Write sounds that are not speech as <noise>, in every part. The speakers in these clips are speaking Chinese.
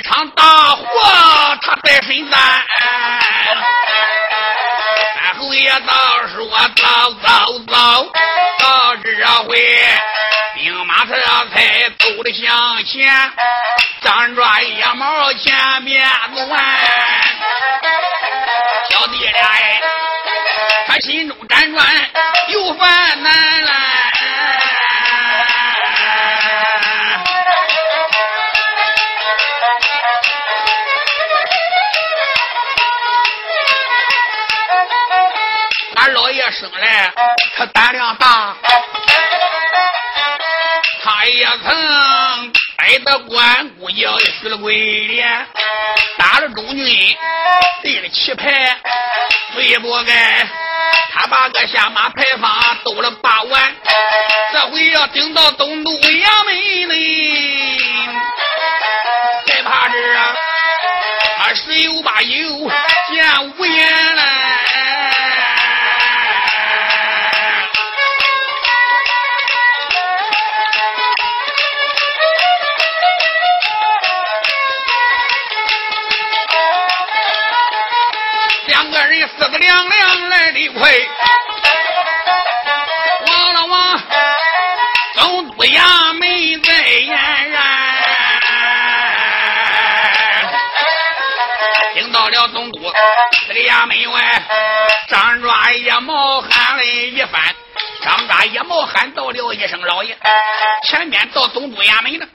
一场大火，他在身担。三侯爷倒说：“走走走，到这回，兵马这才走得向前，张抓野毛前面钻。小弟俩，他心中辗转又烦恼生来他胆量大，他也曾挨得关公爷许了鬼脸，打了中军，立了旗牌，最不该他把个下马牌坊兜了八万，这回要顶到东都衙门里，害怕是他十有八有见无言了。这个娘娘来的快，望了望总督衙门在延安，听到了总督这个衙门外张抓也冒汗了一番。张抓野猫喊到了一声：“老爷，前面到总督衙门了。”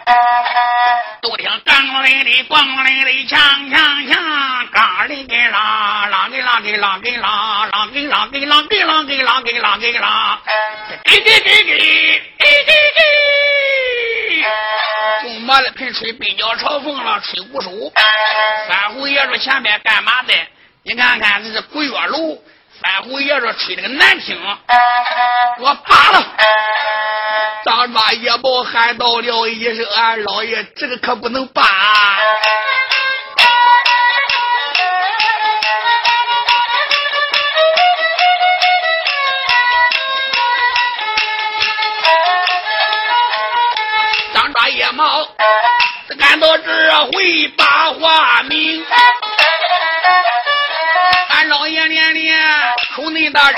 都听咣铃的咣铃的锵锵锵，嘎铃给啷啷给啷给啷给啷啷给啷给啷给啷给啷给啷给啷，给给给给给给给。中马的盆吹北角朝风了，吹鼓手。三虎爷说前面干嘛的？你看看这是鬼月楼。三虎爷说吹的个难听，我罢了。张抓野猫喊到了一声：“俺老爷，这个可不能罢。”张抓野猫，俺到这回把话明。俺老爷连连出恁大车，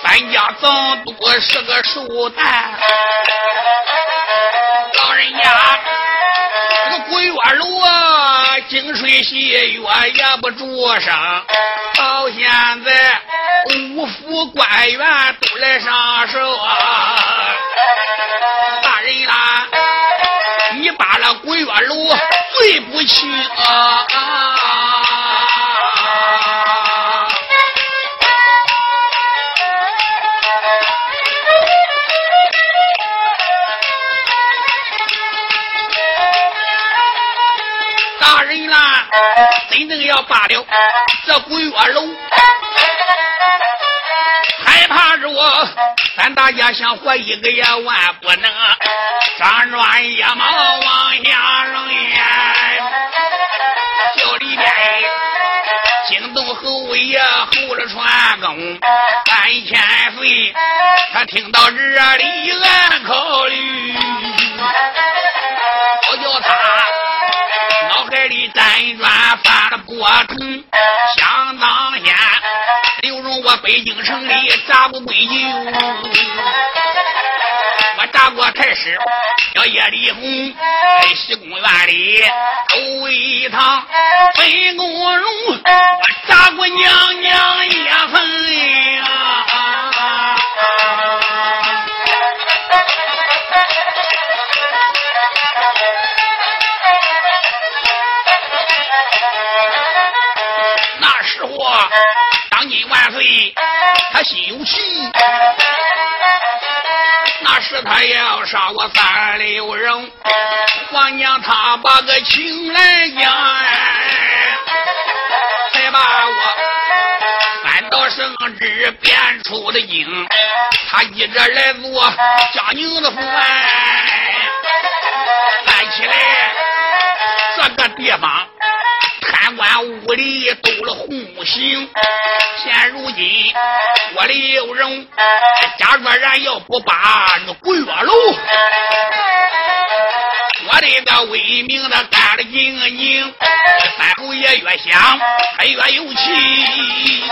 三家总不过是个寿诞，老人家这个鬼月楼啊，井水洗月也不住声，到现在五府官员都来上手啊，大人啦，你把那鬼月楼对不起啊！真正要罢了，这鬼月楼，害怕着我，咱大家想活一个也万不能，张软野毛往下扔呀，叫里边。惊动侯爷侯了传公三千岁，他听到这里暗考虑，我叫他辗转翻了过城，想当先，刘荣我北京城里咋不归咎？我打过太师叫叶丽红，在西宫院里头一趟分公荣，我打过娘娘也分呀。当今万岁，他心有气。那时他要杀我三六人，皇娘他把个情来讲，才把我三道圣旨变出的经，他一直来做江宁的府，看起来这个地方。贪官污吏都了红星，现如今我刘荣，假若然要不把那鬼月楼，我的个威名的干了经营，三侯爷越想他越有气，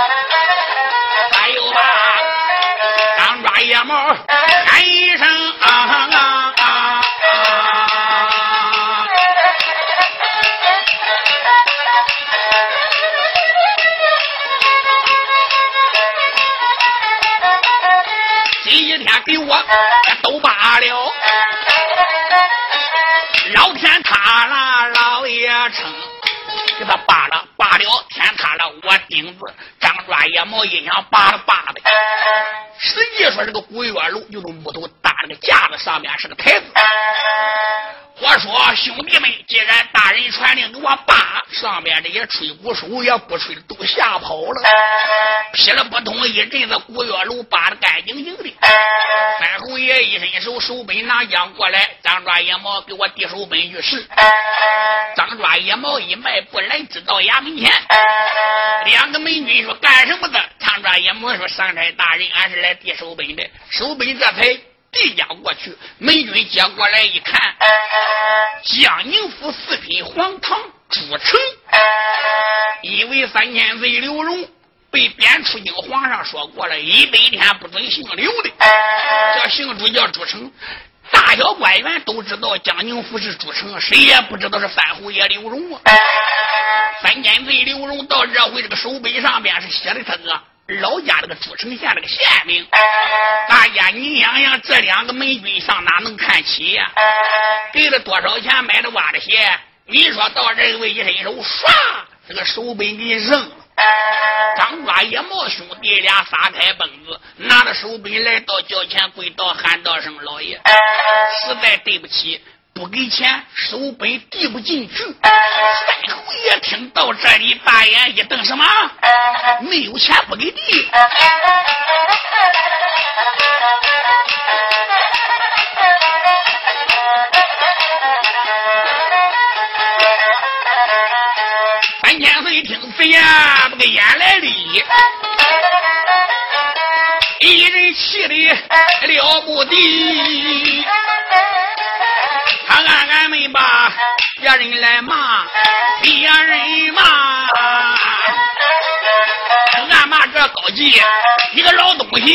还有吧，当抓野猫喊一声啊啊啊！给我都罢了，老天塌了，老爷称，给他罢了罢了，天塌了，我钉子张抓野毛一想罢了罢了呗。实际说这个古月楼就是木头搭那个架子，上面是个台子。我说兄弟们，既然大人传令给我罢，上面这些吹鼓手也不吹，都吓跑了。劈了不通一阵子，古月楼扒的干净净的。三侯爷一伸手，手本拿将过来，张抓野毛给我递手本去试。张抓野毛一迈步来至到衙门前，两个美女说干什么的？张抓也没说上差大人，俺是来递手本的。手本这才。递交过去，美军接过来一看，江宁府四品黄堂朱成，因为三千岁刘荣被贬出京，皇上说过了，一百天不准姓刘的，叫姓朱叫朱成。大小官员都知道江宁府是朱成，谁也不知道是三侯爷刘荣啊。三千岁刘荣到这回，这个手本上边是写的他个。老家这个朱城县这个县名，大家你想想，这两个美军上哪能看起呀？给了多少钱买的袜子鞋？你说到这位一伸手，唰，这个手本给扔了。张抓野毛兄弟俩撒开蹦子，拿着手本来到轿前跪倒，喊道声：“老爷，实在对不起。”不给钱，手本递不进去。三侯爷听到这里，大眼一瞪：“什么？没有钱不给递？”三千岁听此言，不个眼来里，一人气的了不得。俺俺们把别人来骂，别人骂，俺骂这高级一个老东西。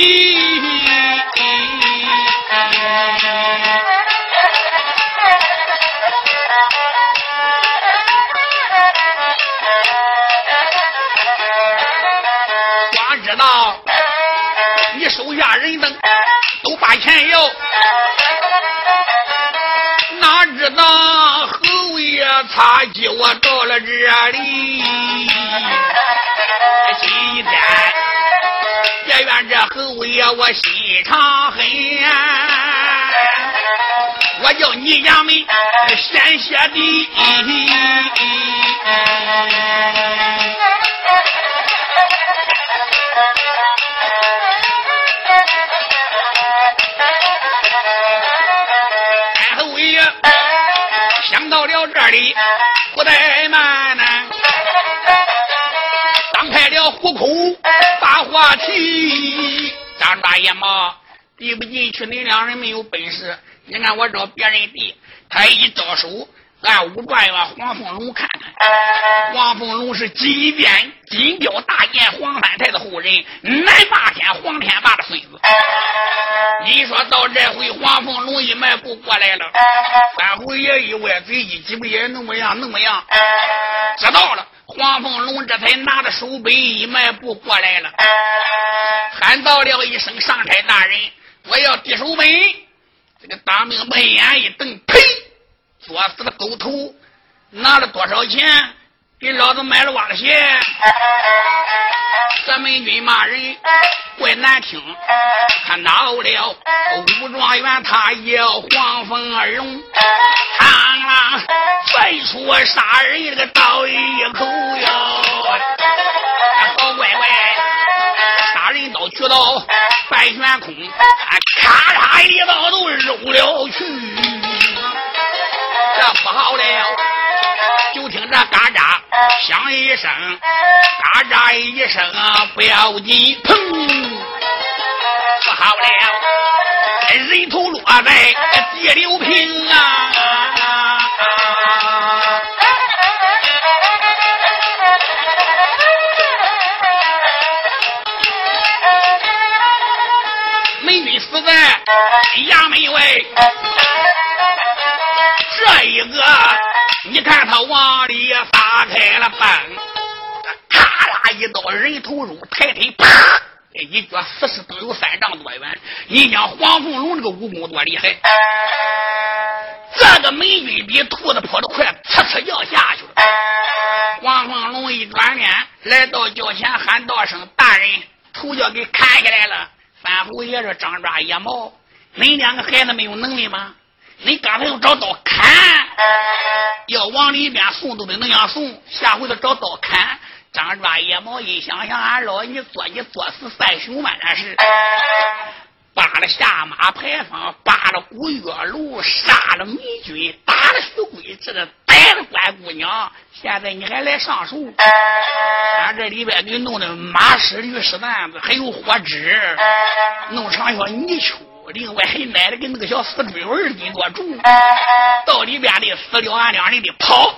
光知道你手下人等都把钱要。那侯爷擦接我到了这里，今天别怨这侯爷我心肠狠，我叫你衙门先写的。里，不怠慢呢，当派了虎口把话题。张大爷嘛，递不进去，你两人没有本事。你看我找别人递，他一招手，俺武状元黄凤龙看看。黄凤龙是金边金雕大剑黄三太的后人，南霸天黄天霸的孙子。你说到这回，黄凤龙一迈步过来了，三虎爷一歪嘴，一鸡巴也那么样，那么样，知道了。黄凤龙这才拿着手背一迈步过来了，喊到了一声：“上差大人，我要递手本。”这个当兵白眼一瞪，呸！作死的狗头，拿了多少钱？给老子买了袜子鞋？咱美军骂人怪难听，他恼了。武状元他要黄凤二龙，螳螂飞出杀人这个刀一口哟！好乖乖，杀人刀举到半悬空，咔嚓一刀都揉了去，这不好了！就听这嘎喳响一声，嘎喳一声不要紧，砰！不好了，人头落在地流平啊！美女死在衙门外，这一个。你看他往里撒开了奔，咔啦一刀，人头肉，抬腿啪，一脚四十都有三丈多远。你讲黄凤龙这个武功多厉害？这个美军比兔子跑得快，呲呲要下去了。黄凤龙一转脸来到轿前，喊道声：“大人，头就给砍下来了。”三虎爷说：“张抓野猫，恁两个孩子没有能力吗？”你刚才要找刀砍，要往里边送都得那样送。下回头找刀砍，张抓野猫一想想，俺老你做你作死三雄嘛，那是扒了下马牌坊，扒了古月楼，杀了美军，打了徐贵，这个逮了关姑娘。现在你还来上手？俺这里边给弄的马屎驴屎蛋子，还有火纸，弄成小泥鳅。另外还奶的跟那个小死追蚊一多重，<laughs> 到里边的死了，俺两人的跑。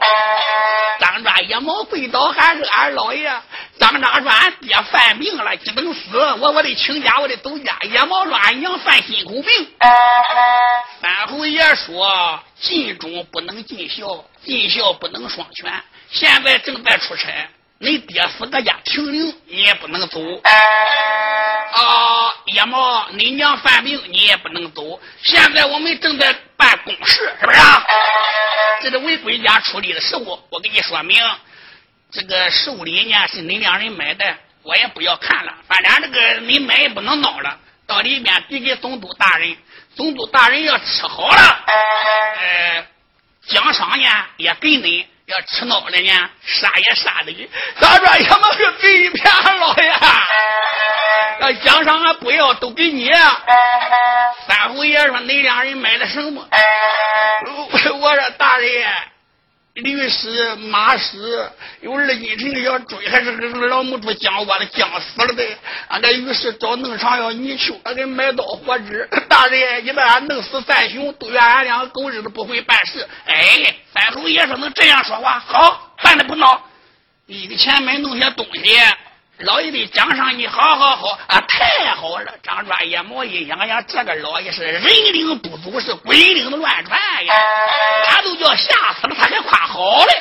张抓野猫跪倒喊是俺老爷。张抓说俺爹犯病了，急等死，我我得请假，我得走家。野猫说俺娘犯心口病。<laughs> 三侯爷说尽忠不能尽孝，尽孝不能双全。现在正在出差。你爹死在家停灵，你也不能走。啊，野猫，你娘犯病，你也不能走。现在我们正在办公事，是不是？这是为国家处理的事务。我给你说明，这个寿礼呢是你两人买的，我也不要看了。反正这个你买也不能孬了，到里面递给总督大人，总督大人要吃好了，呃，奖赏呢也给你。要吃脑了呢，杀也杀的。咋着也没是给一片老爷？要奖赏俺不要，都给你。三虎爷说：“恁两人买的什么？” <laughs> 我说：“大人。”驴屎、马屎，有二斤沉的小锥，还是老母猪将窝的将死了的。俺这于是找弄场要泥鳅，俺给买刀火纸。大人，你把俺弄死三雄，都怨俺两个狗日的不会办事。哎，三叔爷说能这样说话，好办的不孬。一个钱买弄些东西。老爷的奖赏你，好好好啊，太好了！张抓野猫一想想，这个老爷是人领不足，是鬼领的乱窜呀！他都叫吓死了，他还夸好嘞。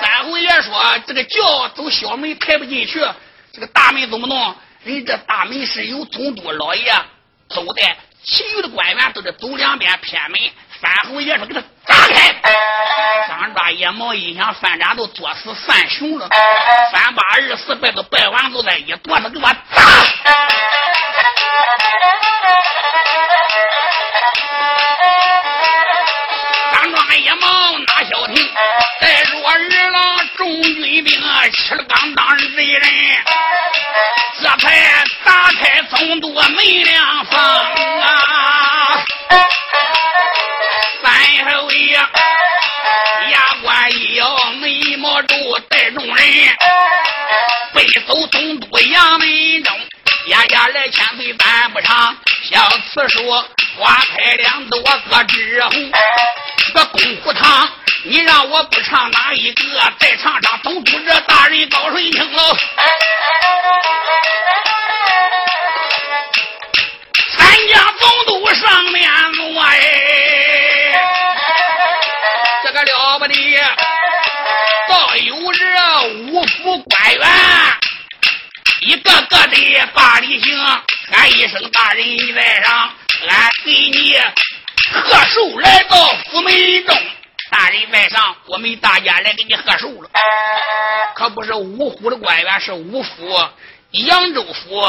三侯爷说：“这个轿走小门抬不进去，这个大门怎么弄？人这大门是由总督老爷走的，其余的官员都是走两边偏门。”三侯爷说：“给他！”张抓野猫一想，反正都作死三雄了，三八二四拜都拜完，都在一垛子给我砸！张抓野猫哪消停？在若日郎众军兵吃了刚当贼人，这才打开总督门两房啊！三后爷，牙关一咬，眉毛皱，带众人背走东都衙门中，丫丫来千岁办不长，小刺书花开两朵各枝红，个功夫堂，你让我不唱哪一个？再唱唱总督这大人高顺清喽。俺家总督上面坐哎，这个了不得，倒有这五府官员，一个个的把礼行，喊一声大人你在上，俺给你。贺寿来到府门中，大人在上，我们大家来给你贺寿了。可不是五府的官员，是五府：扬州府、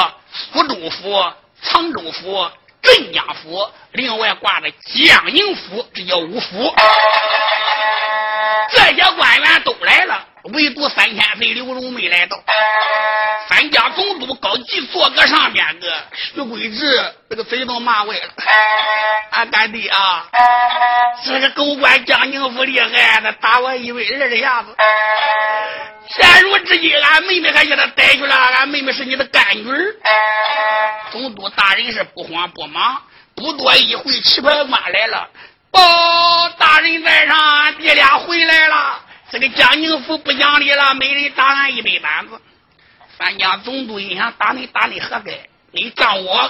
福州府、沧州府、镇江府，另外挂着江宁府，这叫五府。这些官员都来了。唯独三千岁刘荣没来到，三家总督高吉坐个上边个，徐贵志这个嘴都骂歪了。俺干爹啊，这个狗官江宁府厉害，他打我一位二的下子。现如今，俺妹妹还叫他逮去了，俺妹妹是你的干女儿。总督大人是不慌不忙，不多一会，旗牌官来了，报大人在上，俺爹俩回来了。这个江宁府不讲理了，每人打俺一百板子。三江总督一想打你打你何该？你仗我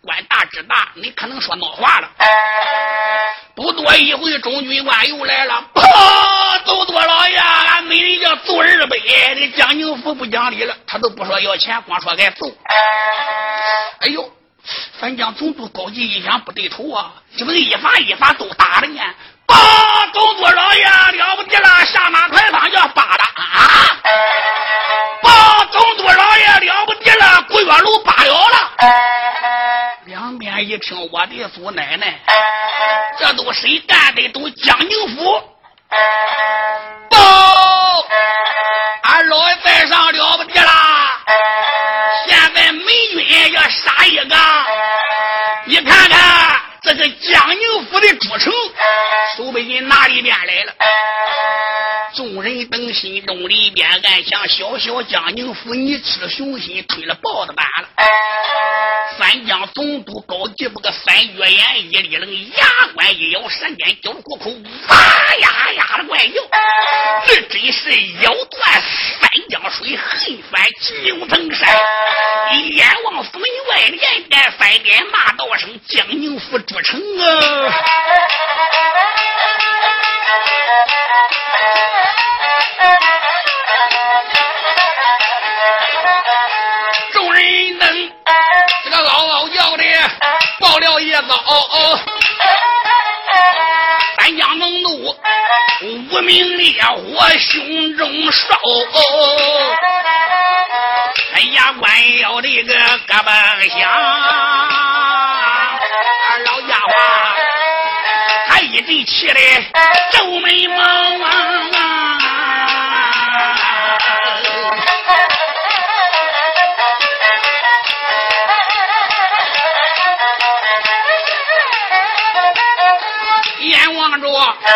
官大职大，你可能说孬话了。不多一会，中军官又来了。啪！走多老爷，俺每人要揍二百。这江宁府不讲理了，他都不说要钱，光说该揍。哎呦！三江总督高级一想不对头啊，怎么一发一发都打了呢？帮总督老爷了不得了，下马牌坊叫八大啊！帮总督老爷了不得了，古月楼罢了了。两边一听，我的祖奶奶，这都谁干的？都江宁府。报，成，都被你拿里面来了。心中里边暗想：小小江宁府，你吃了雄心，推了豹子胆了。三江总督高级不个三月眼一立楞，牙关一咬，闪电交虎口，哇呀呀的怪叫，这真是咬断三江水，横翻九层山。眼望府门外，连带翻边骂道声：江宁府主城啊！爆了叶子，嗷嗷！三江猛怒，无名烈火胸中烧。哎呀，关腰的个胳膊响，老家伙，他一阵气的皱眉毛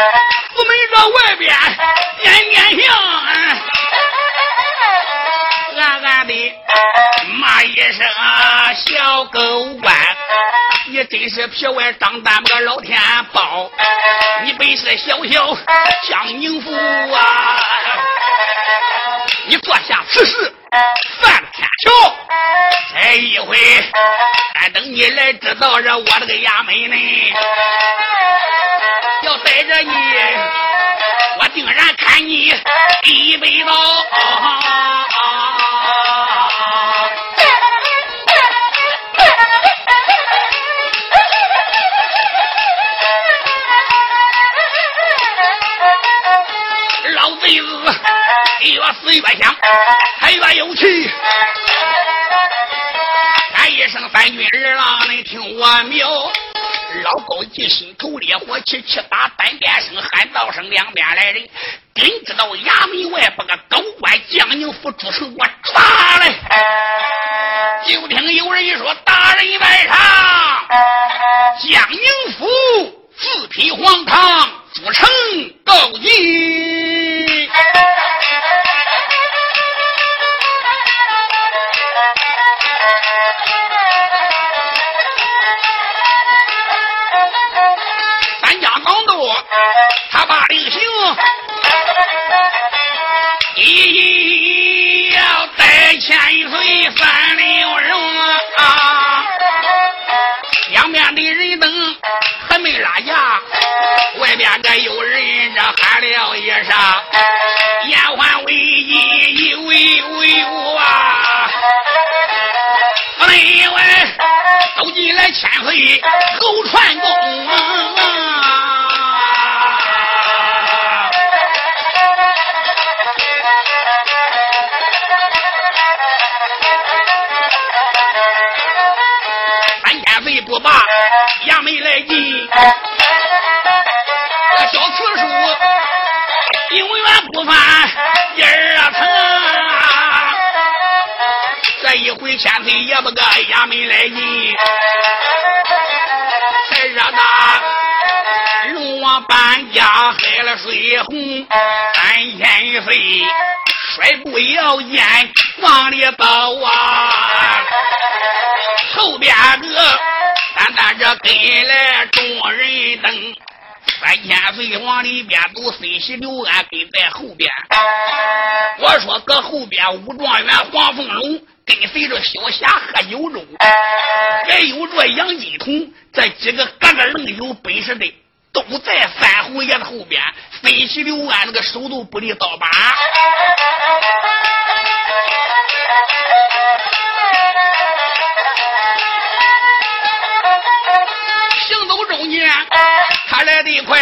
着府门这外边点点香，暗暗的骂一声小狗官，你真是皮外张胆个老天包，你本是小小江宁府啊，你坐下此事犯了天条，这一回，俺等你来知道这我这个衙门呢。带着你，我定然看你一辈子。老贼子越死越香，还越有气。喊一声三军二郎，你听我苗。老高一心头烈火起，气打单边声，喊道声两边来人，真知道衙门外把个高官江宁府主城给我抓来。就听有人一说：“大人在上，江宁府四品黄堂主城告急。”他把令行，一要带千岁三六人啊，两边的人等还没拉架，外边这有人这喊了一声，延缓危机，一位威武啊！门外都进来千岁侯传公回千岁也不个衙门来进，才热闹龙王搬家害了水红，三千岁摔步摇剑往里走啊！后边个单单这跟来众人等，三千岁往里边走，孙喜刘安跟在后边。我说搁后边武状元黄凤龙跟随着小霞喝酒中，还有着杨金童这几个个个能有本事的，都在三侯爷的后边。飞起刘安那个手都不离刀把。行走中间，他来得快，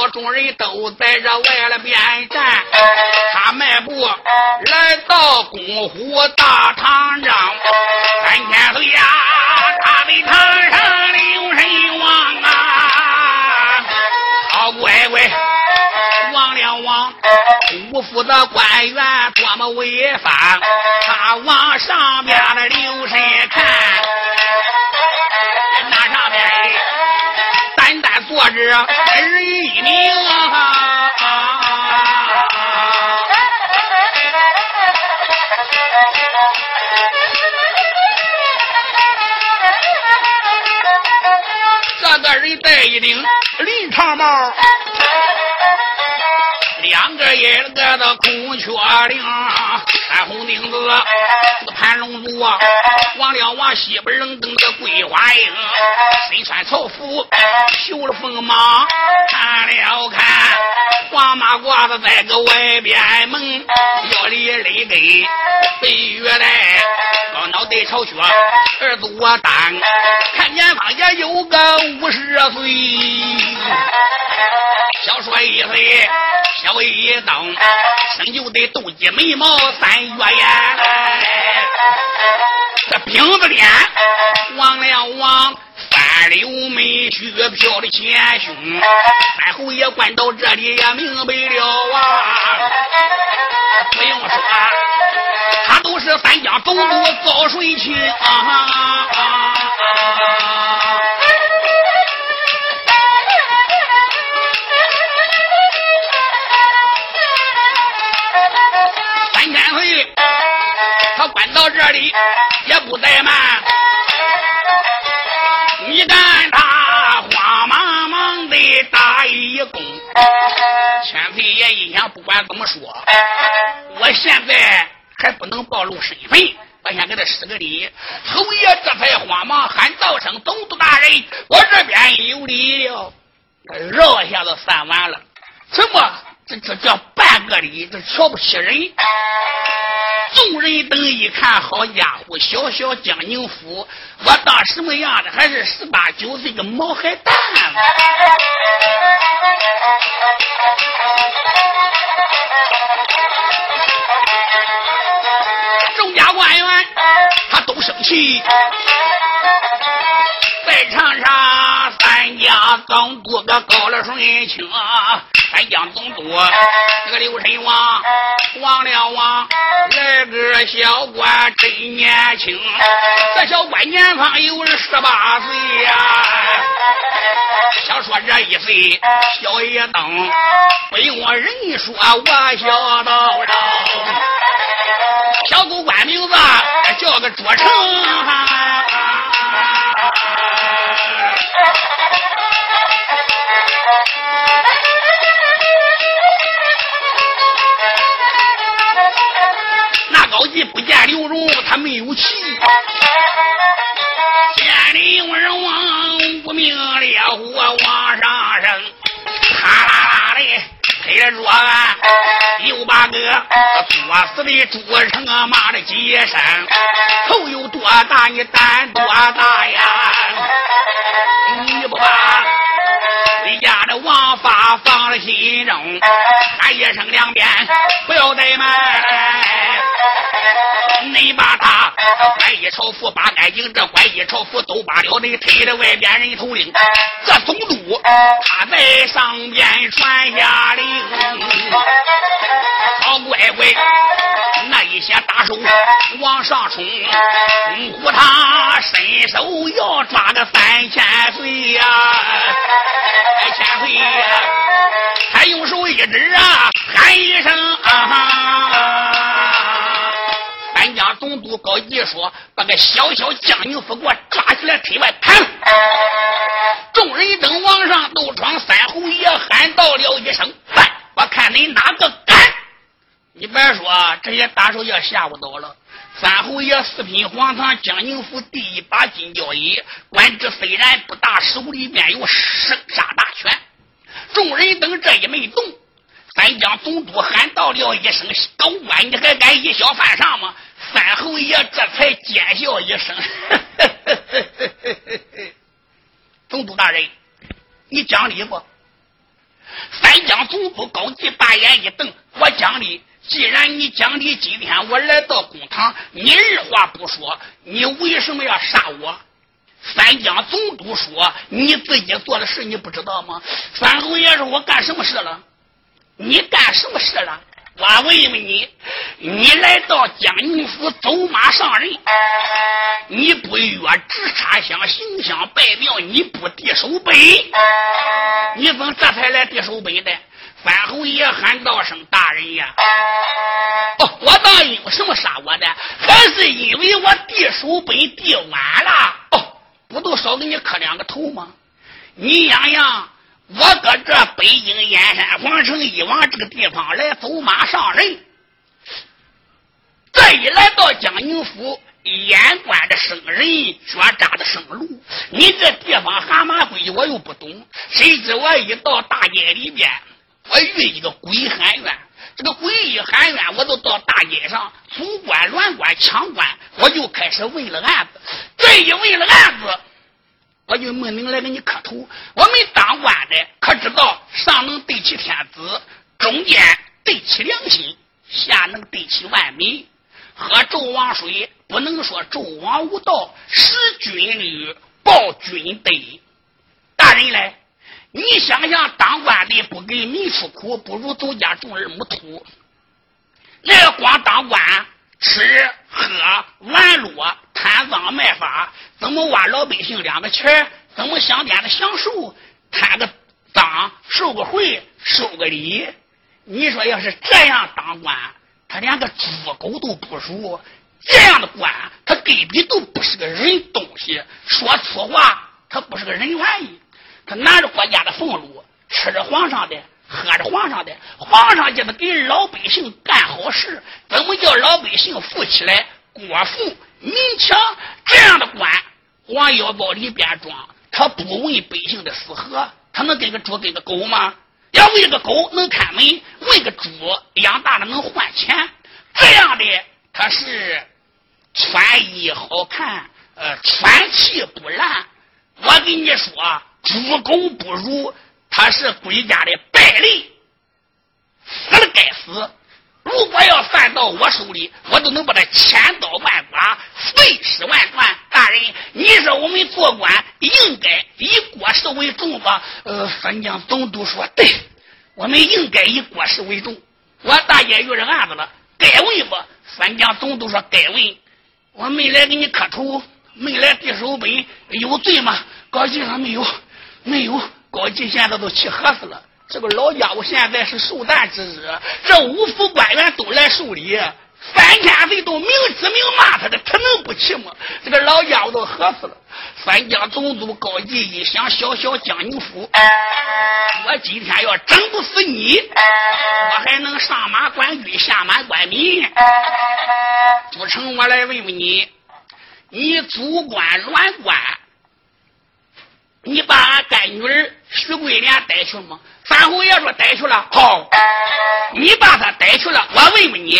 叫众人都在这外边站，他迈步来到公府大堂上，三千岁呀，他的堂上留神望啊，好乖乖，王了王。五府的官员多么威风，他往上边的留神看，单单坐着人一名啊！<laughs> 这个人戴一顶绿长帽。两个一个的孔雀翎，穿红领子，盘龙珠，啊，望了望西边冷登的桂花鹰，身穿朝服，绣了锋芒，看了看，黄马褂子在个外边蒙，腰里勒根白玉带，老脑袋朝靴，耳朵单，看前方也有个五十岁，小说一岁。小一等，生就得斗鸡眉毛三月眼，这饼子脸，柳眉须飘的前胸，三侯爷观到这里也明白了啊，不用说，他都是三江总督高水清啊。他关到这里也不怠慢，你看他慌忙忙的打一躬。千岁爷一想，不管怎么说，我现在还不能暴露身份，我先给他施个礼。侯爷这才慌忙喊道声：“总督大人，我这边有礼了。”绕一下子散完了，什么？这这叫半个礼，这瞧不起人。众人等一看，好家伙，小小江宁府，我当什么样的？还是十八九岁的毛孩蛋众家官员他都生气，在场上三家总督个高了顺清。三江总督，这个刘神王，王了王，来个小官真年轻，这小官年方有十八岁呀。想说这一岁小一等，不用人说，我晓得了。小狗官名字叫个卓城。<laughs> 那高级不见刘荣，他没有气。见李文王无名烈火往上升，的推着桌案，又把个作死的朱成啊骂了几声。头有多大，你胆多大呀？你不把你家的王法放在心中，喊一声两遍，不要怠慢。你把他拐一朝服八干净，这拐一朝服都罢了，你推着外边人头领，这总督他在上边传下令，好乖乖，那一些大手往上冲，呼他伸手要抓个三千岁呀，三千岁呀，他用手一指啊，喊一声啊。三江总督高义说：“把个小小江宁府给我抓起来，推外盘。”众人等往上斗闯，三侯爷喊到了一声：“来，我看你哪个敢！”你别说，这些大手也吓不到了。三侯爷四品皇堂江宁府第一把金交椅，官职虽然不大，手里面有生杀大权。众人等这一没动，三江总督喊到了一声：“高官，你还敢以小犯上吗？”三侯爷这才奸笑一声：“总督大人，你讲理不？”三江总督高级把眼一瞪：“我讲理。既然你讲理，今天我来到公堂，你二话不说，你为什么要杀我？”三江总督说：“你自己做的事你不知道吗？”三侯爷说：“我干什么事了？你干什么事了？”我问问你，你来到江宁府走马上任，你不约直插香行香拜庙，你不递手杯，你怎么这才来递手杯的？范侯爷喊道声：“大人呀！”哦，我当因什么杀我的？还是因为我递手杯递晚了？哦，不都少给你磕两个头吗？你想想。我搁这北京燕山皇城一往这个地方来走马上任，这一来到江宁府，眼观着生人，脚扎的生路。你这地方蛤蟆规矩我又不懂，谁知我一到大街里边，我遇一个鬼喊冤。这个鬼一喊冤，我就到大街上，总管、乱管、抢官，我就开始问了案子。这一问了案子。我就莫名来给你磕头。我们当官的可知道，上能对齐天子，中间对齐良心，下能对齐万民。喝纣王水不能说纣王无道，识君律，报君德。大人嘞，你想想，当官的不给民出苦，不如走家种二亩土。那光当官。吃喝玩乐贪赃卖法，怎么挖老百姓两个钱怎么想点的享受？贪个赃，受个贿，收个礼。你说要是这样当官，他连个猪狗都不如。这样的官，他根本都不是个人东西。说粗话，他不是个人玩意。他拿着国家的俸禄，吃着皇上的。喝着皇上的，皇上就是给老百姓干好事，怎么叫老百姓富起来？国富民强，这样的官往腰包里边装，他不问百姓的死活，他能跟个猪跟个狗吗？要喂个狗能看门，喂个猪养大了能换钱，这样的他是穿衣好看，呃，穿气不烂。我跟你说，猪狗不如。他是国家的败类，死了该死。如果要犯到我手里，我都能把他千刀万剐，碎尸万段。大人，你说我们做官应该以国事为重吧？呃，三江总督说对，我们应该以国事为重。我大爷遇着案子了，该问不？三江总督说该问。我没来给你磕头，没来递手本，有罪吗？高级上没有，没有。高进现在都气喝死了。这个老家伙现在是寿诞之日，这五府官员都来受礼。三千岁都明知明骂他的，他能不气吗？这个老家伙都喝死了。三江总督高继一想，小小江宁府，我今天要整不死你，我还能上马官军，下马官民。不成，我来问问你，你祖官栾官，你把俺干女儿徐桂莲带去吗？三侯爷说逮去了。好，你把他逮去了，我问问你，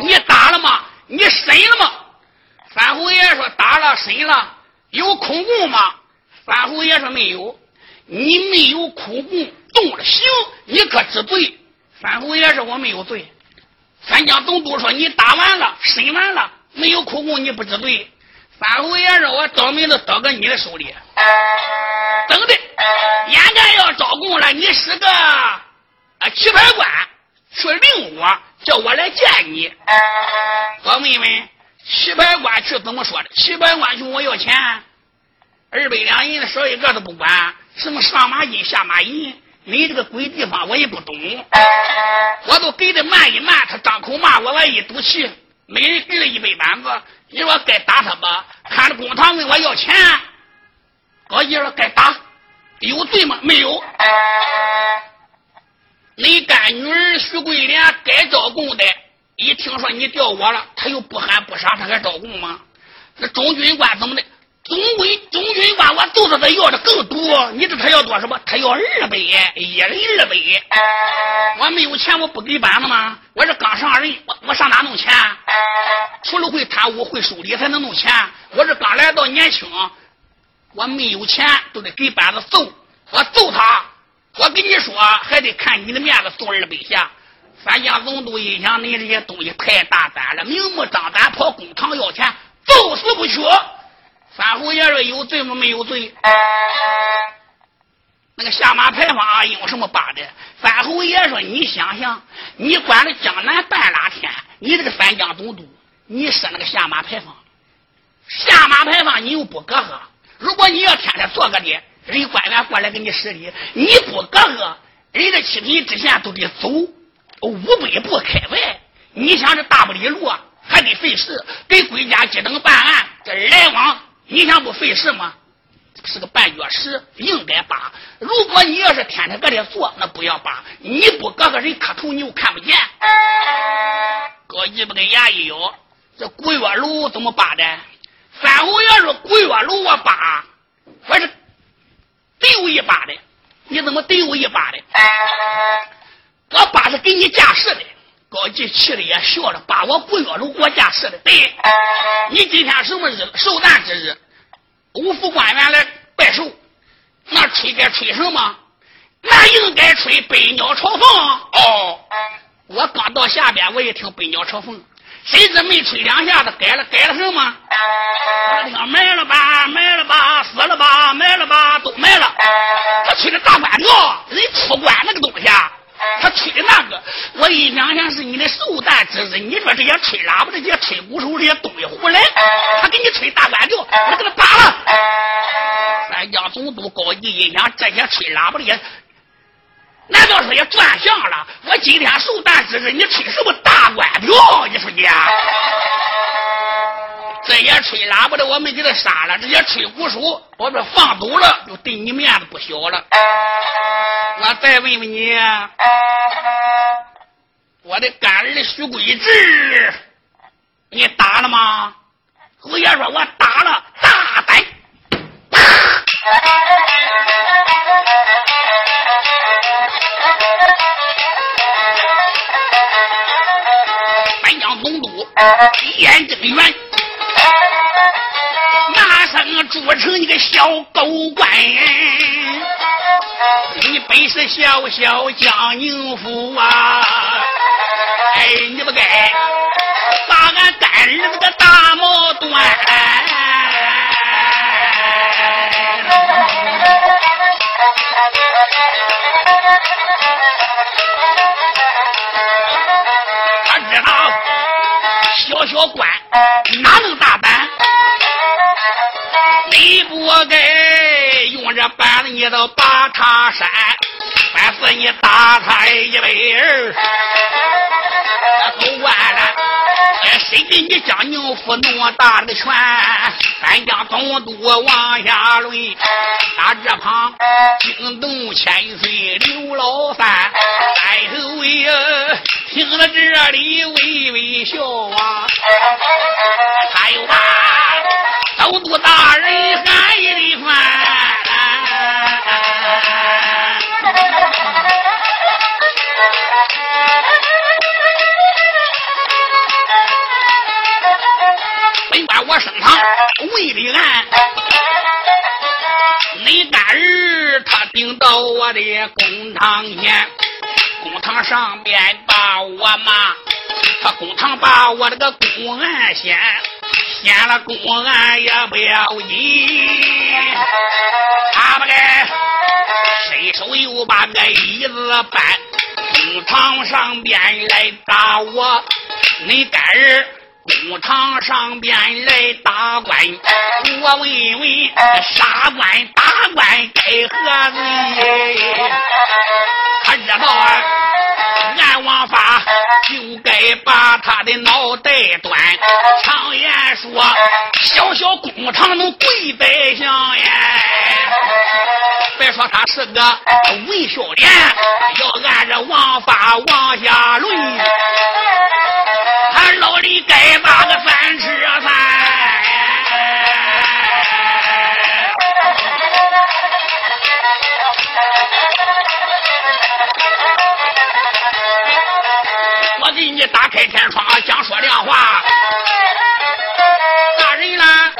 你打了吗？你审了吗？三侯爷说打了，审了。有苦供吗？三侯爷说没有。你没有苦供，动了刑，你可知罪？三侯爷说我没有罪。三江总督说你打完了，审完了，没有苦供，你不知罪。三侯爷让我倒霉都倒搁你的手里。等的，眼看要招供了，你是个啊棋牌官，去令我叫我来见你。我问问。棋牌官去怎么说的？棋牌官去我要钱，二百两银子少一个都不管。什么上马金下马银，你这个鬼地方我也不懂。我都给的慢一慢，他张口骂我，我一赌气，每人给了一百板子。你说该打他吧？看着公堂问我要钱，高级说该打，有罪吗？没有。你干女儿徐桂莲该招供的。一听说你调我了，他又不喊不杀，他还招供吗？那中军官怎么的？总归中军官，我揍他他要的更多。你知他要多少么？他要二百，一人二百。我没有钱，我不给板子吗？我这刚上任，我我上哪弄钱？除了会贪污、会收礼，才能弄钱。我这刚来到年轻，我没有钱，都得给板子揍。我揍他，我跟你说，还得看你的面子，送二百下。三江总督一想，你这些东西太大胆了，明目张胆跑公堂要钱，揍死不屈。范侯爷说有罪吗？没有罪。那个下马牌坊用什么扒的？范侯爷说：“你想想，你管了江南半拉天，你这个三江总督，你设那个下马牌坊，下马牌坊你又不隔阂。如果你要天天坐个的，人官员过来给你施礼，你不隔阂，人家七品知县都得走。”五百步开外，你想这大不里路还得费事，给国家几等办案，这来往你想不费事吗？是个绊脚石，应该拔。如果你要是天天搁这坐，那不要拔。你不搁个人磕头，你又看不见。高一不跟牙一咬，这古月楼怎么拔的？三侯爷说古月楼我扒，我是丢一把的，你怎么丢一把的？我拔是给你架势的，高进气的也笑了，把我不月楼给我架势的。对，你今天什么日？寿诞之日，五府官员来拜寿，那吹该吹什么？那应该吹百鸟朝凤。哦，我刚到下边，我一听百鸟朝凤，谁知没吹两下子，改了改了什么？我听卖了吧，卖了吧，死了吧，卖了吧，都卖了。他吹的大官调，人出关那个东西。啊。他吹的那个，我一想想是你的寿诞之日，你说这些吹喇叭的、这些吹鼓手这些东西胡来，他给你吹大官调，我给他打了。三江总督高级一想，这些吹喇叭的也，难道说也转向了？我今天寿诞之日，你吹什么大官调？你说你？这些吹喇叭的我没给他杀了，这些吹鼓手我这放走了，就对你面子不小了。我再问问你，我的干儿徐贵志，你打了吗？侯爷说我打了，大胆！三江总督严正元。成一个小狗官，你本是小小江宁府啊！哎，你不该把俺干儿子个大毛断。他知道小小官哪能大胆？该用这板子，你都把他扇，反是你打他一百二。走完了，谁给你将宁府那么大的权？三江总督往下论，打这旁惊动千岁刘老三，带头呀，听了这里微微笑啊，还有吧，都督大人喊一番。本官我升堂为立案，你干儿他顶到我的公堂前，公堂上边把我骂，他公堂把我这个公案掀，掀了公案也不要紧，他不该伸手又把那椅子搬，公堂上边来打我，你干儿。公堂上边来打官，我问问杀官打官该何罪？热闹啊，按王法就该把他的脑袋断。常言说，小小工厂能跪百姓呀。别说他是个文孝廉，要按着王法往下论。老李该把个饭吃饭，我给你打开天窗讲说亮话。大人啦，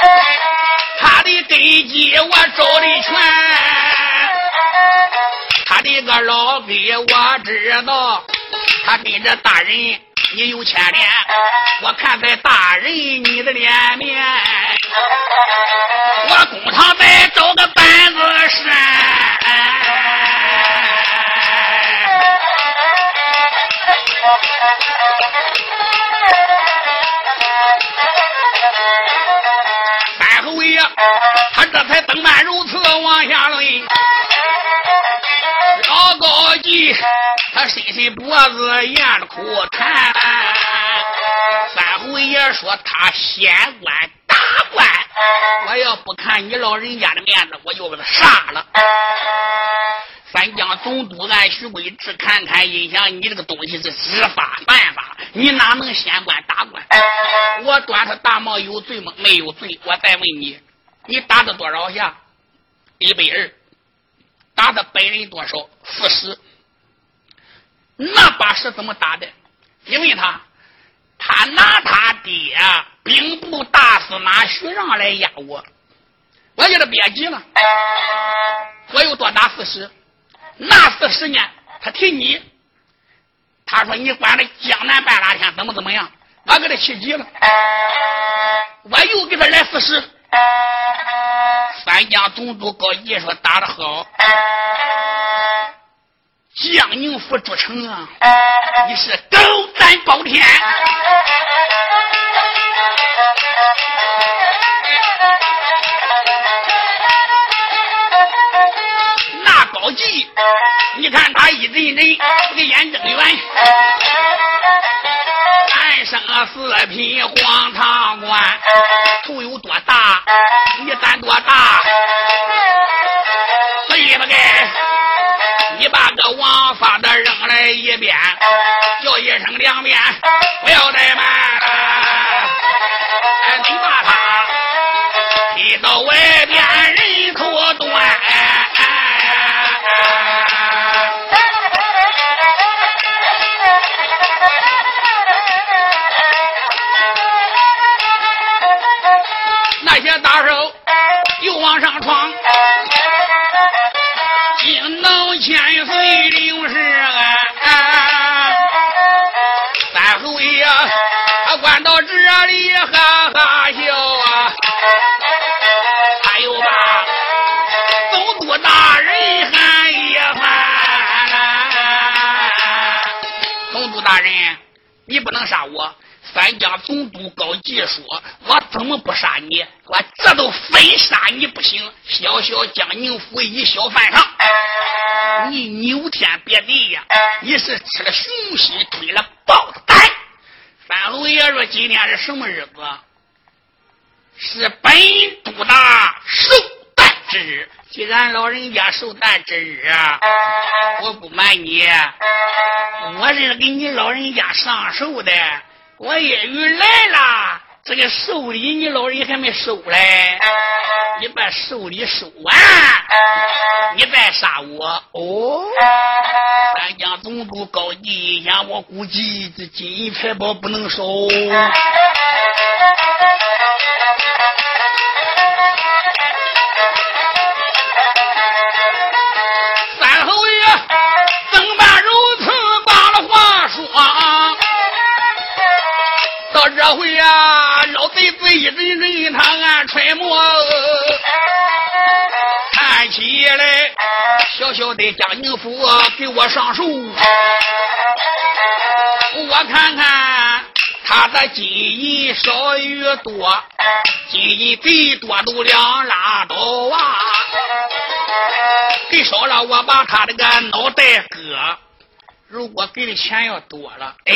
他的根基我找的全，他的个老根我知道，他跟着大人。你有牵连，我看在大人你的脸面，我公堂再找个板子扇。三侯爷，他这才登曼如此往下论。老高级，他伸伸脖子咽了口痰。三侯爷说他先官大官，我要不看你老人家的面子，我就把他杀了。三江总督按徐贵之看看印象，你这个东西是执法犯法，你哪能先官打官？我端他大帽有罪吗？没有罪。我再问你，你打他多少下？一百二。打的本人多少？四十。那把是怎么打的？你问他，他拿他爹兵部大司马徐让来压我，我叫他别急了。我又多打四十。那四十呢？他提你，他说你管了江南半拉天，怎么怎么样？我给他气急了，我又给他来四十。三江总督高义说：“打得好，江宁府主城啊，你是狗胆包天。”那高吉，你看他一人人这个眼睁圆，三生四品黄堂官，头有多大？你胆多大？所以不该，你把个王法的扔来一边，叫一声两遍，不要怠慢。督高吉说：“我怎么不杀你？我这都非杀你不行！小小江宁府一小犯上，你牛天别地呀！你是吃了熊心，推了豹子胆。三侯爷说：“今天是什么日子？是本督大寿诞之日。既然老人家寿诞之日啊，我不瞒你，我是给你老人家上寿的。我业余来了。”这个寿礼你老人还没收嘞，<laughs> 你把寿礼收完，<laughs> 你再杀我哦。三江总督高级一下，我估计这金银财宝不能少。<laughs> 这回呀，老贼子一人人他啊揣摩，看起来小小的江宁府给我上手，我看看他的金银少与多，金银最多都两拉刀啊，给少了我把他这个脑袋割，如果给的钱要多了，哎。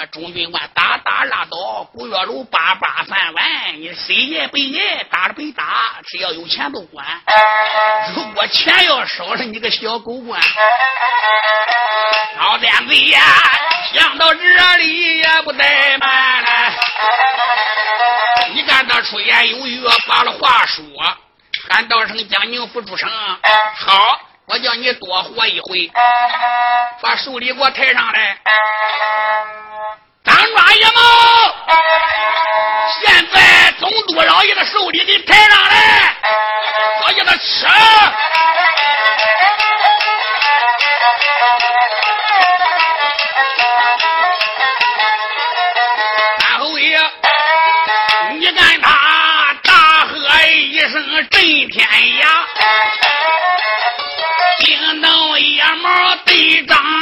那中军官打打拉倒，古月楼八八饭碗，你谁爷白爷打了白打，只要有钱都管。如果钱要少了，你个小狗官，老天子呀，想到这里也不怠慢了。你看他出言有语，把了话说，喊道声江宁府主声，好，我叫你多活一回，把手礼给我抬上来。张抓野猫，现在总督老爷的手里给抬上来，我叫他吃。三侯爷，你看他大喝一声震天涯，惊动野猫队长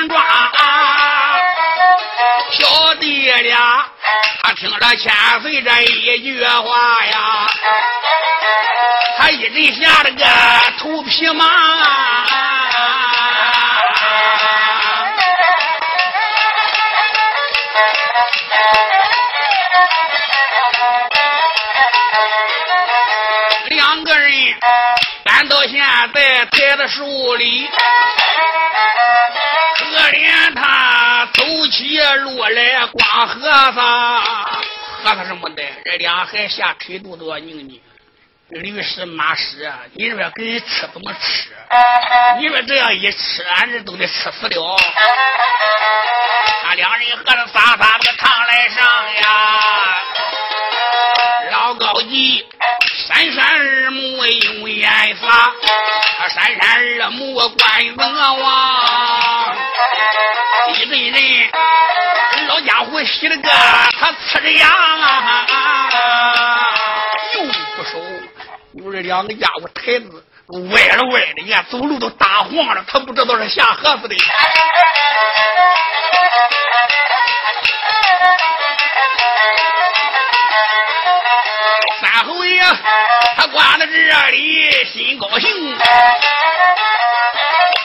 千岁这一句话呀，他一阵吓得个头皮麻。两个人搬到现在抬在手里。可怜他走起路来光和尚，喝他什么的，这俩还下腿肚都要拧拧。驴屎马屎，你说给人吃怎么吃？你说这样一吃，俺这都得吃死了。那两人喝着洒洒的汤来上呀，老高级。三山二木用烟撒，三山二木关文王，一阵阵老家伙洗了个他呲着牙啊，又不收。你说这两个家伙台子歪了歪的，你看走路都打晃了，他不知道是下河子的。他关在这里，心高兴。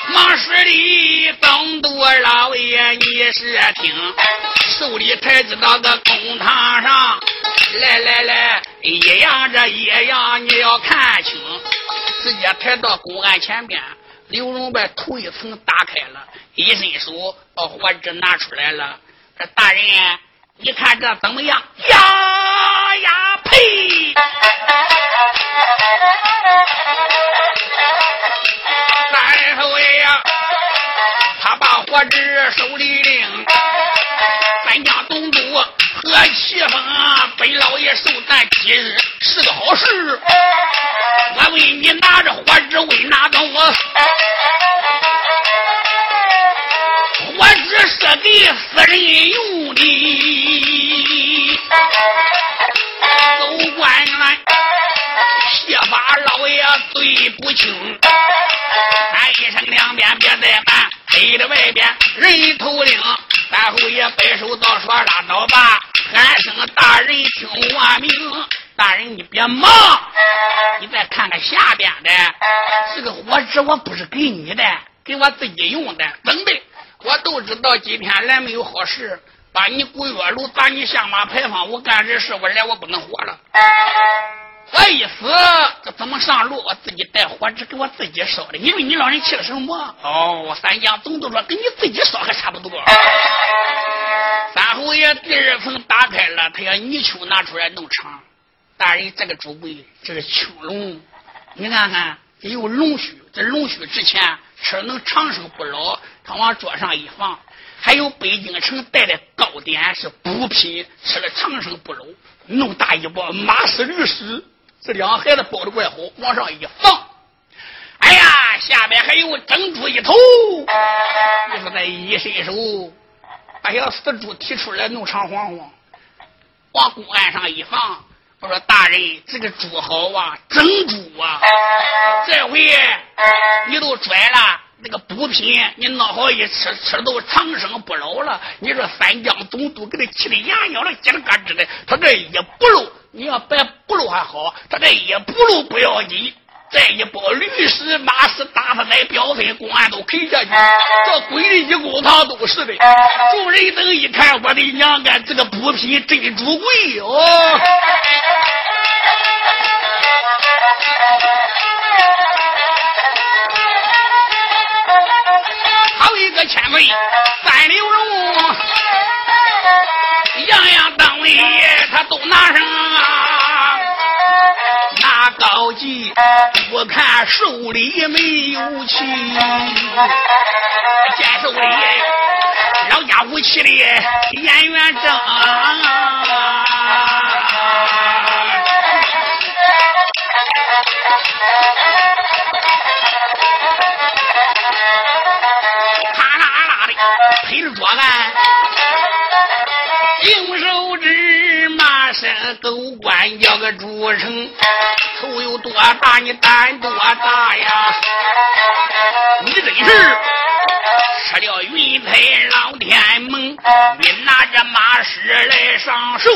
忙施礼，东都老爷，你是听，手里抬着那个公堂上，来来来，一样这一样，你要看清。直接抬到公案前边，刘荣把头一层打开了，一伸手把火纸拿出来了。这大人。你看这怎么样？呀呀呸！三侯爷呀，他把火纸手里领，咱家东都和齐风，本老爷寿诞今日是个好事。我问你，拿着火纸为哪种？我纸是给死人用的，走官员，谢法老爷对不轻。喊一声两边别怠慢，黑的外边人头领，三侯爷摆手道说拉倒吧，喊声大人听我命。大人你别忙，你再看看下边的这个火纸，我不是给你的。给我自己用的。等的，我都知道今天来没有好事，把你古月楼砸你下马牌坊，我干这事我来我不能活了。我一死，这怎么上路？我自己带火纸给我自己烧的。因为你老人气了什么？哦，三江总督说跟你自己烧还差不多。三侯爷第二层打开了，他要泥鳅拿出来弄场。大人，这个主柜，这是青龙，你看看，有龙须，这龙须值钱，吃能长生不老。他往桌上一放，还有北京城带的糕点是补品，吃了长生不老。弄大一包马屎驴屎，这两孩子包的怪好，往上一放，哎呀，下面还有珍珠一头。你说那一伸手，把小死猪提出来弄长黄黄，往公案上一放。我说大人，这个猪好啊，真猪啊！这回你都拽了那个补品，你弄好一吃，吃都长生不老了。你说三江总督给他气的牙痒了，叽里嘎吱的。他这一不露，你要白不露还好，他这一不露不要紧。再一包律师、马氏打他来表分，公安都赔下去。这鬼的一公堂都是的。众人等一看，我的娘啊，这个补品真主贵哦！好一个千岁三流荣，样样当位他都拿上啊！那高级。我看手里没有气，见手里老家武器的演员正，啪啦啦的拍着桌案，用手指马身狗官叫个主城。头有多大，你胆多大呀？你真是吃了云彩老天蒙，你拿着马尸来上手，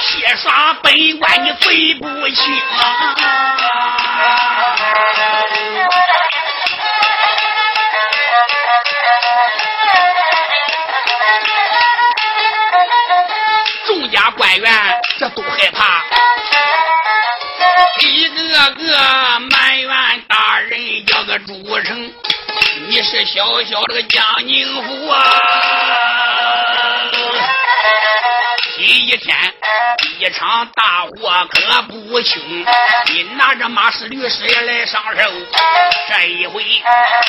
血杀本官你罪不轻啊。众家官员这都害怕。一个个埋怨大人叫个朱成，你是小小的个江宁府啊！第一天一场大祸可不轻，你拿着马氏律师也来上手，这一回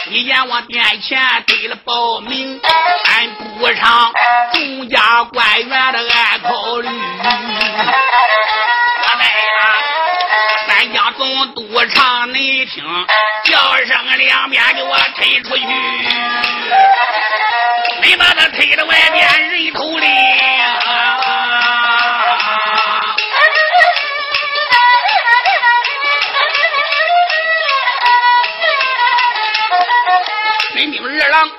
你阎王殿前给了报名，俺不偿众家官员的爱考虑。总督唱你听，叫声两边给我推出去，没把他推到外边人头里。没命二郎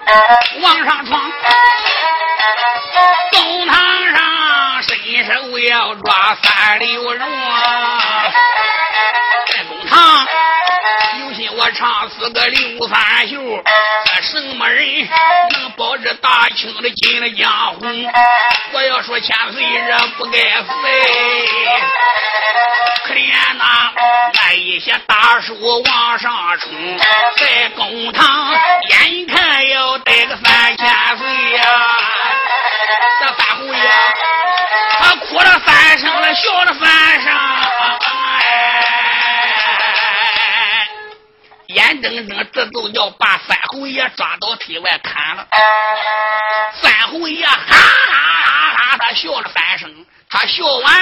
往上闯，公堂上伸手要抓三流荣。唱死个刘三秀，这什么人能保着大清的进了江湖？我要说千岁人不该死，可怜呐，那一些大叔往上冲，在公堂眼看要逮个三千岁呀！这三侯爷他哭了三声了，笑了三声。眼睁睁，这都要把三侯爷抓到体外砍了。三侯爷哈哈哈，他笑了三声。他笑完，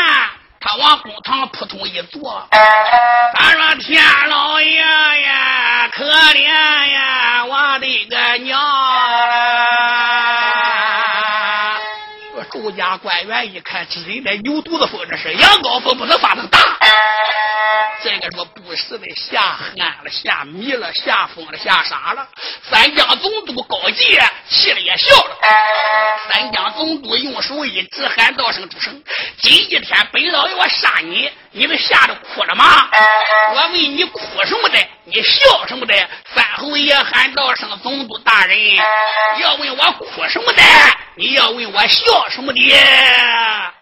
他往公堂扑通一坐。他说：“天老爷呀，可怜呀，我的个娘！”说周家官员一看，这人在牛犊子风，这是羊羔风，不能发那么大。这个说不是的，吓憨了，吓迷了，吓疯了，吓傻了。三江总督高杰气了也笑了。三江总督用手一指，喊道声：“主神，今一天本老爷我杀你，你们吓得哭了吗？我问你哭什么的？你笑什么的？”三侯爷喊道声总督大人。要问我哭什么的，你要问我笑什么的。